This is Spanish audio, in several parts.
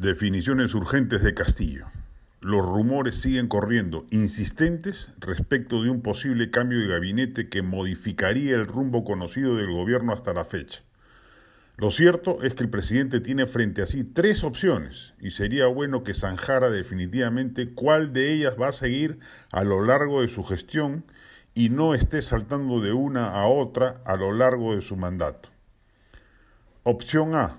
Definiciones urgentes de Castillo. Los rumores siguen corriendo, insistentes respecto de un posible cambio de gabinete que modificaría el rumbo conocido del gobierno hasta la fecha. Lo cierto es que el presidente tiene frente a sí tres opciones y sería bueno que zanjara definitivamente cuál de ellas va a seguir a lo largo de su gestión y no esté saltando de una a otra a lo largo de su mandato. Opción A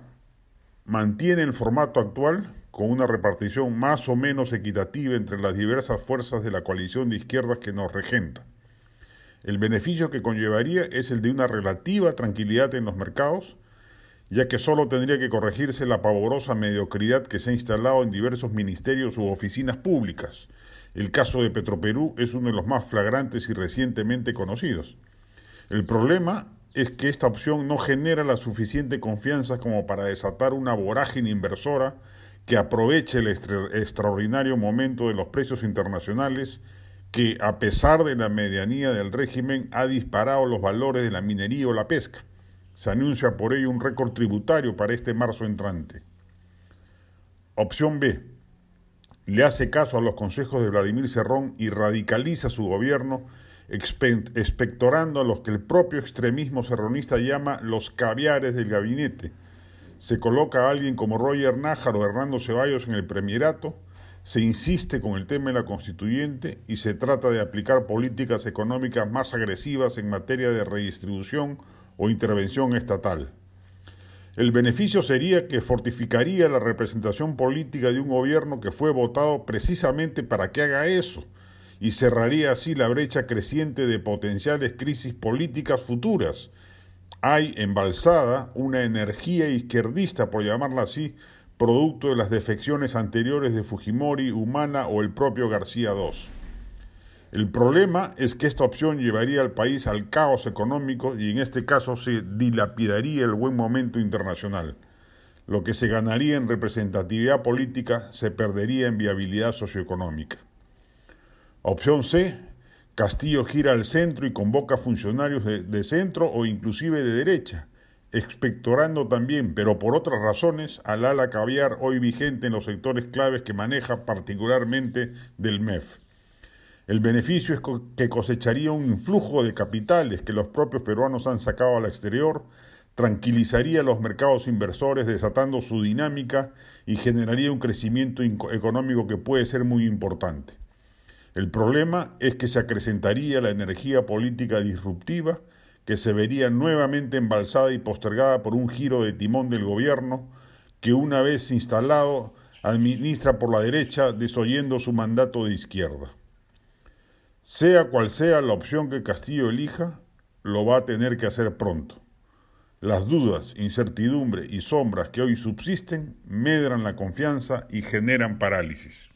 mantiene el formato actual con una repartición más o menos equitativa entre las diversas fuerzas de la coalición de izquierdas que nos regenta. El beneficio que conllevaría es el de una relativa tranquilidad en los mercados, ya que solo tendría que corregirse la pavorosa mediocridad que se ha instalado en diversos ministerios u oficinas públicas. El caso de Petroperú es uno de los más flagrantes y recientemente conocidos. El problema es que esta opción no genera la suficiente confianza como para desatar una vorágine inversora que aproveche el extraordinario momento de los precios internacionales que, a pesar de la medianía del régimen, ha disparado los valores de la minería o la pesca. Se anuncia por ello un récord tributario para este marzo entrante. Opción B. Le hace caso a los consejos de Vladimir Cerrón y radicaliza su gobierno expectorando a los que el propio extremismo serronista llama los caviares del gabinete. Se coloca a alguien como Roger Nájar o Hernando Ceballos en el premierato, se insiste con el tema de la constituyente y se trata de aplicar políticas económicas más agresivas en materia de redistribución o intervención estatal. El beneficio sería que fortificaría la representación política de un gobierno que fue votado precisamente para que haga eso, y cerraría así la brecha creciente de potenciales crisis políticas futuras. Hay embalsada una energía izquierdista, por llamarla así, producto de las defecciones anteriores de Fujimori, Humana o el propio García II. El problema es que esta opción llevaría al país al caos económico y en este caso se dilapidaría el buen momento internacional. Lo que se ganaría en representatividad política se perdería en viabilidad socioeconómica. Opción C, Castillo gira al centro y convoca funcionarios de, centro o inclusive de derecha, expectorando también, pero por otras razones, al ala caviar hoy vigente en los sectores claves que maneja particularmente del MEF. El beneficio es que cosecharía un influjo de capitales que los propios peruanos han sacado al exterior, tranquilizaría los mercados inversores desatando su dinámica y generaría un crecimiento económico que puede ser muy importante. El problema es que se acrecentaría la energía política disruptiva que se vería nuevamente embalsada y postergada por un giro de timón del gobierno que una vez instalado administra por la derecha desoyendo su mandato de izquierda. Sea cual sea la opción que Castillo elija, lo va a tener que hacer pronto. Las dudas, incertidumbre y sombras que hoy subsisten medran la confianza y generan parálisis.